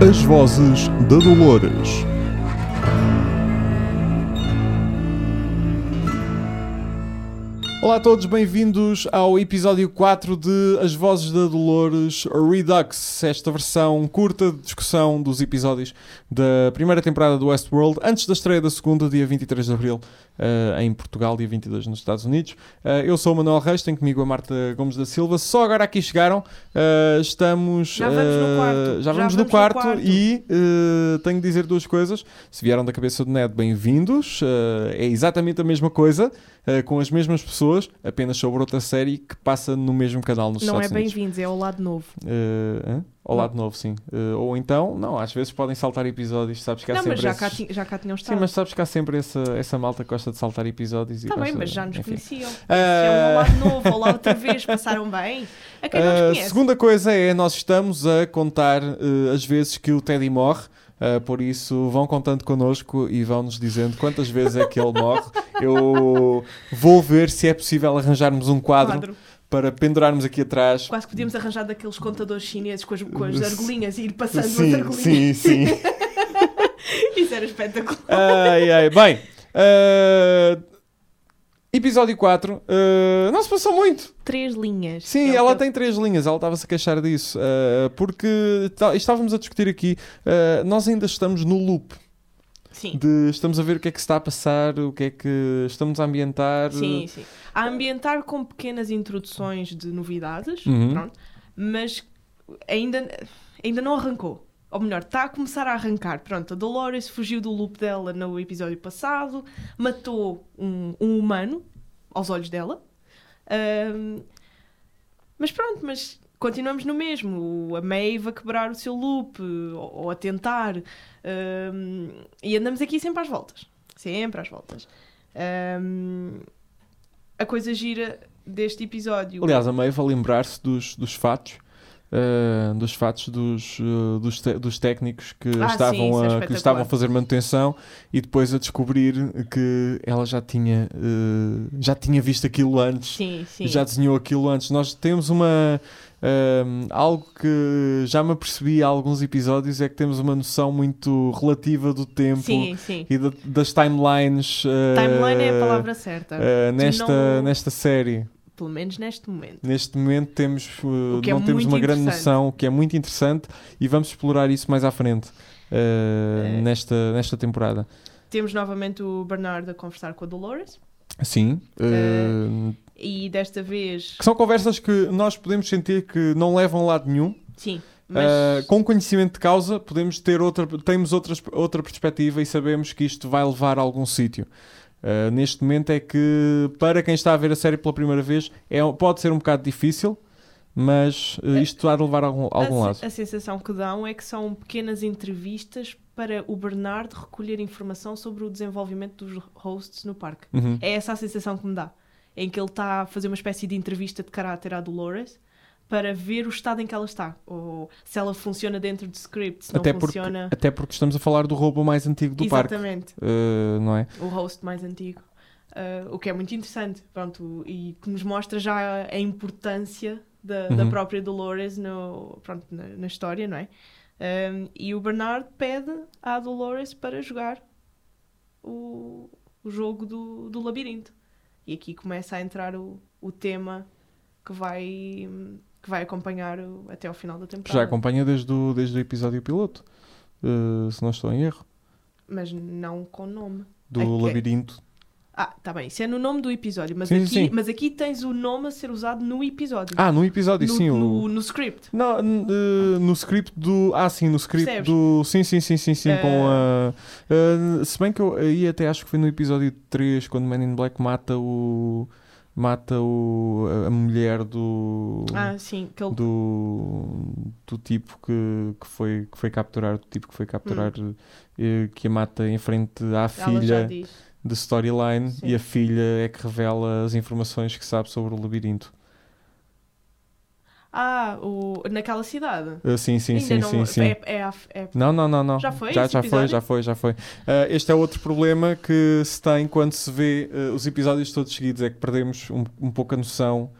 As vozes da Dolores. Olá a todos, bem-vindos ao episódio 4 de As Vozes da Dolores Redux, esta versão curta de discussão dos episódios da primeira temporada do Westworld, antes da estreia da segunda, dia 23 de Abril, uh, em Portugal, dia 22 nos Estados Unidos. Uh, eu sou o Manuel Reis, tenho comigo a Marta Gomes da Silva. Só agora aqui chegaram, uh, estamos... Já vamos no quarto. Já vamos, no, quarto e tenho de dizer duas coisas. Se vieram da cabeça do Ned, bem-vindos. é exatamente a mesma coisa. Com as mesmas pessoas, apenas sobre outra série que passa no mesmo canal nos não Estados é Unidos. Não é bem-vindos, é ao lado novo. Uh, ao lado novo, sim. Uh, ou então, não, às vezes podem saltar episódios, sabes que há não, sempre. Mas já, esses... cá, já cá tinham estado. Sim, mas sabes que há sempre essa, essa malta que gosta de saltar episódios. Está bem, gosta... mas já nos Enfim. conheciam. Uh... ao lado novo, ao lado outra vez, passaram bem. A quem não nos conhece. segunda coisa é, nós estamos a contar as vezes que o Teddy morre. Uh, por isso, vão contando connosco e vão-nos dizendo quantas vezes é que ele morre. Eu vou ver se é possível arranjarmos um quadro, quadro. para pendurarmos aqui atrás. Quase que podíamos arranjar daqueles contadores chineses com as, com as argolinhas e ir passando sim, as argolinhas. Sim, sim. Isso era espetacular. Ai, ai. Bem, uh, Episódio 4, uh, não se passou muito. Três linhas. Sim, é ela tem três linhas, ela estava-se a queixar disso. Uh, porque estávamos a discutir aqui, uh, nós ainda estamos no loop. Sim. De, estamos a ver o que é que se está a passar, o que é que estamos a ambientar. Sim, sim. A ambientar com pequenas introduções de novidades, uhum. pronto, mas ainda, ainda não arrancou. Ou melhor, está a começar a arrancar. Pronto, a Dolores fugiu do loop dela no episódio passado, matou um, um humano aos olhos dela. Um, mas pronto, mas continuamos no mesmo. A Maeve a quebrar o seu loop, ou, ou a tentar. Um, e andamos aqui sempre às voltas. Sempre às voltas. A coisa gira deste episódio. Aliás, a Maeve a lembrar-se dos, dos fatos Uh, dos fatos dos, uh, dos, dos, técnicos que, ah, estavam sim, a, que estavam a fazer manutenção e depois a descobrir que ela já tinha, uh, já tinha visto aquilo antes, sim, sim. já desenhou aquilo antes. Nós temos uma. algo que já me apercebi há alguns episódios é que temos uma noção muito relativa do tempo e das timelines. Timeline é a palavra certa. nesta, não... nesta série pelo menos neste momento. Neste momento temos, uh, é não temos uma grande noção, o que é muito interessante e vamos explorar isso mais à frente uh, é. nesta, nesta temporada. Temos novamente o Bernardo a conversar com a Dolores. Sim. Uh, e desta vez. Que são conversas que nós podemos sentir que não levam a lado nenhum. Sim. Mas... com conhecimento de causa, podemos ter outra, temos outras, outra perspectiva e sabemos que isto vai levar a algum sítio. Uh, neste momento é que, para quem está a ver a série pela primeira vez, é, pode ser um bocado difícil, mas uh, isto há de levar a algum, a algum a, lado. A sensação que dão é que são pequenas entrevistas para o Bernardo recolher informação sobre o desenvolvimento dos hosts no parque. Uhum. É essa a sensação que me dá. Em que ele está a fazer uma espécie de entrevista de caráter à Dolores para ver o estado em que ela está. Ou se ela funciona dentro de script, se até não porque, funciona... Até porque estamos a falar do robô mais antigo do Exatamente. parque. Uh, não é? O host mais antigo. Uh, o que é muito interessante. Pronto, e que nos mostra já a importância da, uhum. da própria Dolores no, pronto, na, na história, não é? Um, e o Bernard pede à Dolores para jogar o, o jogo do, do labirinto. E aqui começa a entrar o, o tema que vai que vai acompanhar o, até ao final da temporada. Já acompanha desde o, desde o episódio piloto, uh, se não estou em erro. Mas não com nome. Do é labirinto. Ah, tá bem, isso é no nome do episódio, mas, sim, aqui, sim. mas aqui tens o nome a ser usado no episódio. Ah, no episódio, no, sim. No, o... no script. Não, uh, no script do. Ah, sim, no script Percebes? do. Sim, sim, sim, sim, sim. Uh... Com a. Uh, se bem que eu aí até acho que foi no episódio 3, quando Man in Black mata o mata o, a mulher do ah, sim, ele... do, do tipo que, que, foi, que foi capturar do tipo que foi capturar hum. que a mata em frente à Ela filha de storyline e a filha é que revela as informações que sabe sobre o labirinto Ah, o, naquela cidade? Uh, sim, sim, Ainda sim, não, sim, sim. É, é, é, Não, não, não, não. Já foi Já, já foi, já foi, já foi. Uh, este é outro problema que se tem quando se vê uh, os episódios todos seguidos, é que perdemos um, um pouco a noção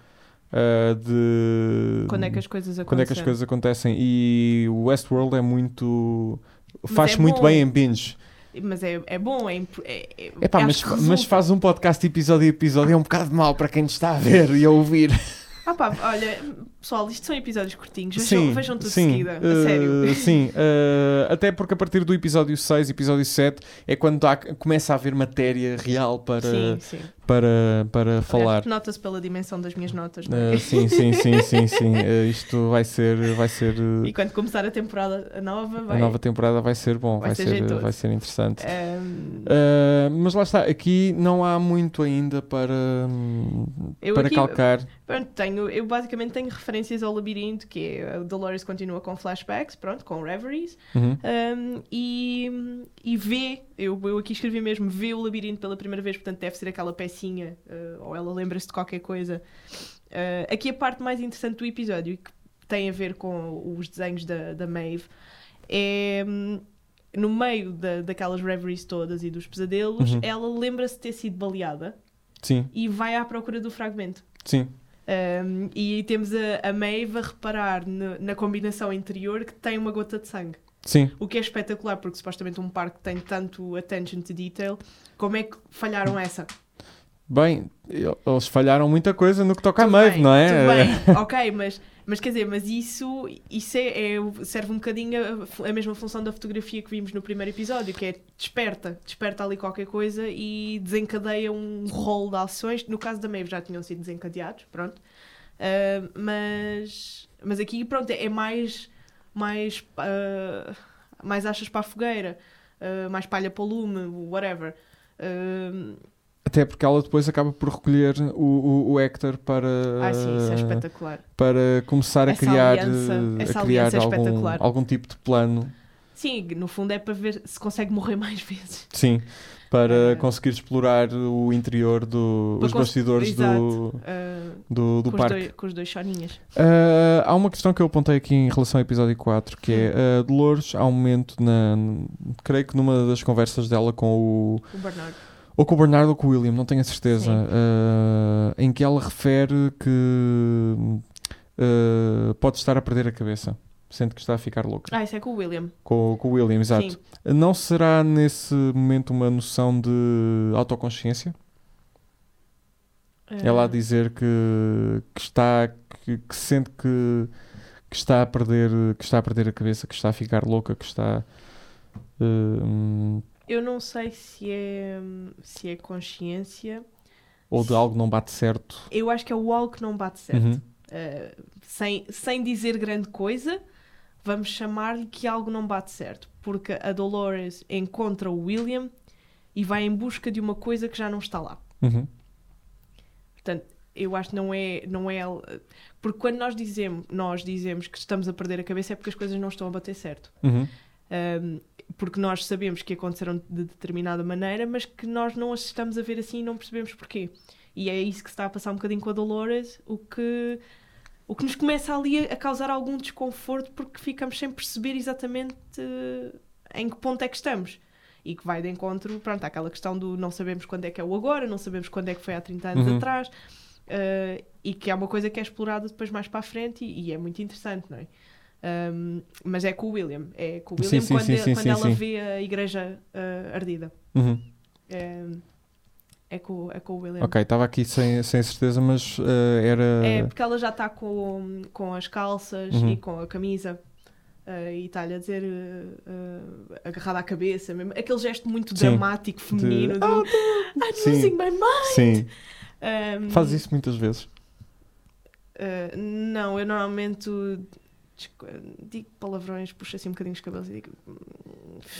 de Quando é que as coisas acontecem? quando é que as coisas acontecem. E o Westworld é muito. Mas faz é muito bom. bem em binge. Mas é, é bom, é, imp- é, é, Epá, acho mas, mas faz um podcast episódio a episódio é um bocado mau para quem está a ver e a ouvir. Ah pá, olha, pessoal, isto são episódios curtinhos, vejam, sim, vejam tudo sim, de seguida, uh, a sério. Sim, uh, até porque a partir do episódio 6, episódio 7, é quando há- começa a haver matéria real para, Sim, sim. Para, para falar. Nota-se pela dimensão das minhas notas, não é? Uh, sim, sim, sim, sim, sim. Uh, isto vai ser, vai ser uh, E quando começar a temporada nova, vai. a nova temporada vai ser bom, vai, ser vai ser interessante. Uh, mas lá está, aqui não há muito ainda para, hum, para calcar. Pronto, tenho, eu basicamente tenho referências ao labirinto, que é Dolores continua com flashbacks, pronto, com reveries, Uhum. um, e, e vê, eu, eu aqui escrevi mesmo, vê o labirinto pela primeira vez, portanto deve ser aquela pecinha, uh, ou ela lembra-se de qualquer coisa. Uh, aqui a parte mais interessante do episódio, e que tem a ver com os desenhos da, da Maeve, é hum, no meio da, daquelas reveries todas e dos pesadelos, Uhum. ela lembra-se de ter sido baleada Sim, e vai à procura do fragmento. sim. Um, e temos a, a Maeve a reparar no- na combinação interior que tem uma gota de sangue. Sim, O que é espetacular, porque supostamente um parque tem tanto attention to detail. Como é que falharam essa? bem, eles falharam muita coisa no que toca Tudo Maeve, bem, não é? Tudo bem, ok, mas, mas quer dizer, mas isso, isso é, é- serve um bocadinho a, a mesma função da fotografia que vimos no primeiro episódio, que é desperta, desperta ali qualquer coisa e desencadeia um rol de ações. No caso da Maeve já tinham sido desencadeados, pronto. Ah, mas, mas aqui, pronto, é mais, mais, ah, mais achas para a fogueira, ah, mais palha para o lume, whatever. Ah, Até porque ela depois acaba por recolher o, o, o Hector para, ah, sim, isso é espetacular. para começar a Essa criar, aliança- eh, a criar é algum, algum tipo de plano. Sim, no fundo é para ver se consegue morrer mais vezes. Sim, para Ah. conseguir explorar o interior do, os bastidores do. Ah, do, do com, parque. Os dois, com os dois choninhas. Ah, há uma questão que eu apontei aqui em relação ao episódio 4, que é a Dolores, há um momento, na, creio que numa das conversas dela com o. O Bernardo. ou com o Bernardo ou com o William, não tenho a certeza, ah, em que ela refere que ah, pode estar a perder a cabeça, sente que está a ficar louca. Ah, isso é com o William. Com, com o William, exato. Sim. Não será nesse momento uma noção de autoconsciência? Ela a dizer que, que está que, que sente que, que está a perder que está a perder a cabeça, que está a ficar louca, que está hum, Eu não sei se é, se é consciência. ou de algo não bate certo. Eu acho que é o algo que não bate certo. Uhum. Ah, sem, sem dizer grande coisa, vamos chamar-lhe que algo não bate certo. Porque a Dolores encontra o William e vai em busca de uma coisa que já não está lá. Uhum. Portanto, eu acho que não é, não é. Porque quando nós dizemos, nós dizemos que estamos a perder a cabeça é porque as coisas não estão a bater certo. Uhum. Um, porque nós sabemos que aconteceram de determinada maneira, mas que nós não as estamos a ver assim e não percebemos porquê. E é isso que se está a passar um bocadinho com a Dolores, o que, o que nos começa ali a, a causar algum desconforto porque ficamos sem perceber exatamente eh, em que ponto é que estamos. E que vai de encontro, pronto, àquela questão do não sabemos quando é que é o agora, não sabemos quando é que foi há 30 anos Uhum. atrás, eh, e que é uma coisa que é explorada depois mais para a frente e, e é muito interessante, não é? Um, mas é com o William. É com o William sim, quando, sim, quando ela vê a igreja uh, ardida. Uhum. É, é, com, é com o William. Ok, estava aqui sem, sem certeza, mas eh, era. É porque ela já está com, com as calças Uhum. e com a camisa. uh, e está-lhe a dizer uh, uh, agarrada à cabeça, mesmo. aquele gesto muito Sim. dramático, feminino De- do I'm Sim. losing my mind. Sim, Um, faz isso muitas vezes. uh, não, eu normalmente digo palavrões, puxo assim um bocadinho os cabelos e digo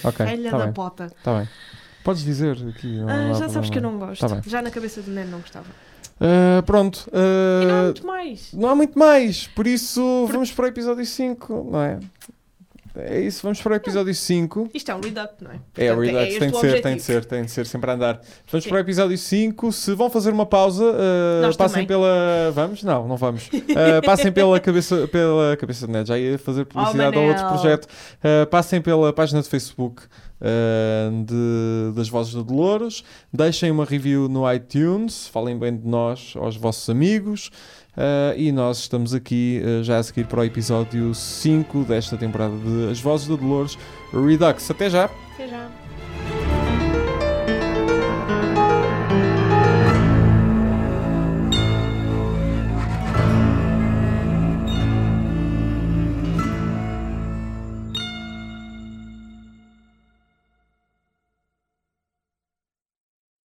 Ok, filha tá da bem. pota. Está bem. Podes dizer aqui. Ah, já sabes que eu não gosto. Tá já na cabeça do Neno não gostava. Ah, pronto. E não há muito mais. Não há muito mais, por isso vamos para o episódio 5, não é? É isso, vamos para o episódio 5. Isto é um lead-up, não é? É, o Portanto, Redux este tem de o ser, tem de objetivo. ser, tem de ser sempre a andar. Vamos Sim. para o episódio 5. Se vão fazer uma pausa, uh, passem também. pela. Vamos? Não, não vamos. Uh, passem pela cabeça, pela cabeça de net. Já ia fazer publicidade a outro Oh, projeto. Uh, passem pela página de Facebook uh, de- das Vozes da Dolores. Deixem uma review no iTunes. Falem bem de nós aos vossos amigos. Uh, e nós estamos aqui uh, já a seguir para o episódio 5 desta temporada de As Vozes da Dolores Redux. Até já! Até já.